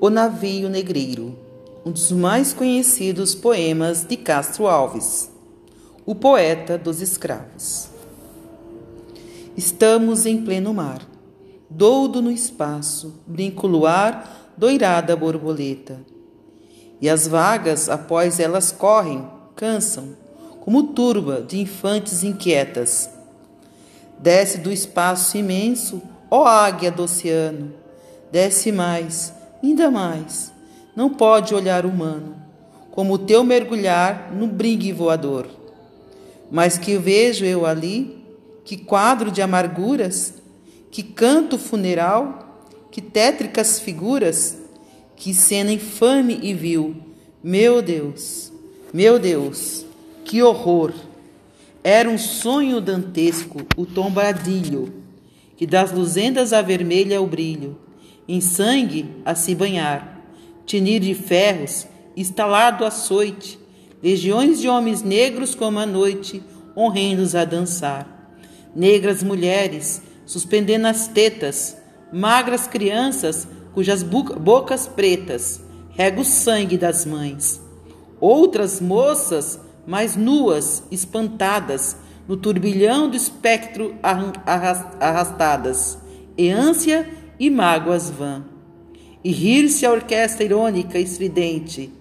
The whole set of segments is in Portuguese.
O Navio Negreiro, um dos mais conhecidos poemas de Castro Alves, o poeta dos escravos. Estamos em pleno mar, doudo no espaço, brinco luar, doirada borboleta. E as vagas, após elas correm, cansam, como turba de infantes inquietas. Desce do espaço imenso, ó águia do oceano, desce mais, ainda mais. Não pode olhar humano, como o teu mergulhar no brigue voador. Mas que vejo eu ali, que quadro de amarguras, que canto funeral, que tétricas figuras, que cena infame e vil. Meu Deus, meu Deus, que horror! Era um sonho dantesco o tombadilho, que das luzendas avermelha o brilho em sangue a se banhar, tinir de ferros, instalado açoite, legiões de homens negros como a noite, honrendos a dançar. Negras mulheres, suspendendo as tetas, magras crianças, cujas bocas pretas. Rega o sangue das mães. Outras moças, mais nuas, espantadas, no turbilhão do espectro arrastadas, e ânsia e mágoas vã. E rir-se a orquestra irônica e estridente,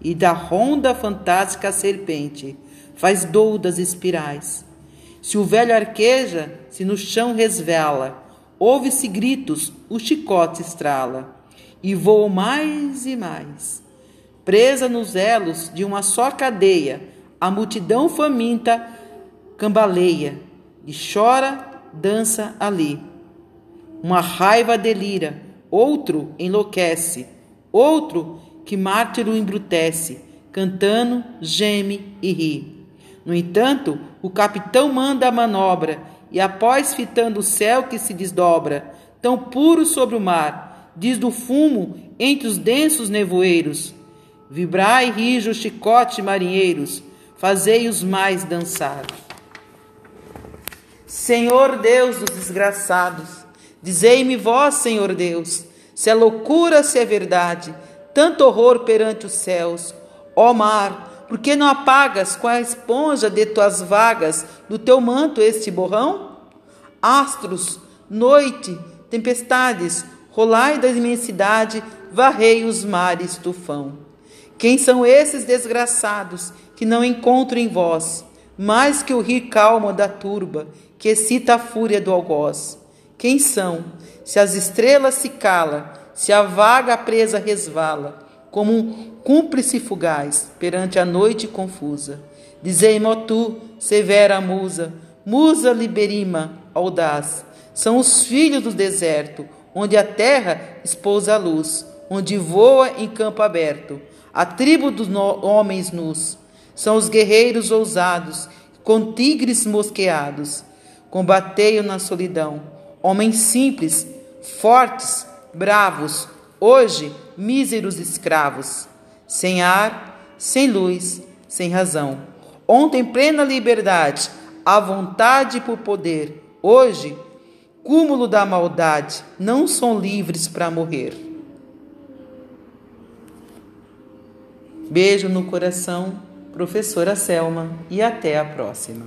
e da ronda fantástica a serpente, faz doudas espirais. Se o velho arqueja, se no chão resvela, ouve-se gritos, o chicote estrala, e voa mais e mais. Presa nos elos de uma só cadeia, a multidão faminta cambaleia, e chora, dança ali uma raiva delira, outro enlouquece, outro que mártiro embrutece, cantando, geme e ri. No entanto, o capitão manda a manobra, e após fitando o céu que se desdobra, tão puro sobre o mar, diz do fumo entre os densos nevoeiros: Vibrai rijo chicote marinheiros, fazei-os mais dançar. Senhor Deus dos desgraçados, Dizei-me vós, Senhor Deus, se é loucura, se é verdade, tanto horror perante os céus. Ó mar, por que não apagas com a esponja de tuas vagas do teu manto este borrão? Astros, noite, tempestades, rolai da imensidade, varrei os mares tufão. Quem são esses desgraçados que não encontro em vós, mais que o rir calmo da turba, que excita a fúria do algoz? Quem são? Se as estrelas se cala, se a vaga presa resvala, como um cúmplice fugaz perante a noite confusa. Dizei-me, tu, severa musa, musa liberima, audaz, são os filhos do deserto, onde a terra espousa a luz, onde voa em campo aberto, a tribo dos homens nus. São os guerreiros ousados, com tigres mosqueados. Combatei-o na solidão homens simples, fortes, bravos, hoje míseros escravos, sem ar, sem luz, sem razão. Ontem plena liberdade, à vontade por poder, hoje cúmulo da maldade, não são livres para morrer. Beijo no coração, professora Selma, e até a próxima.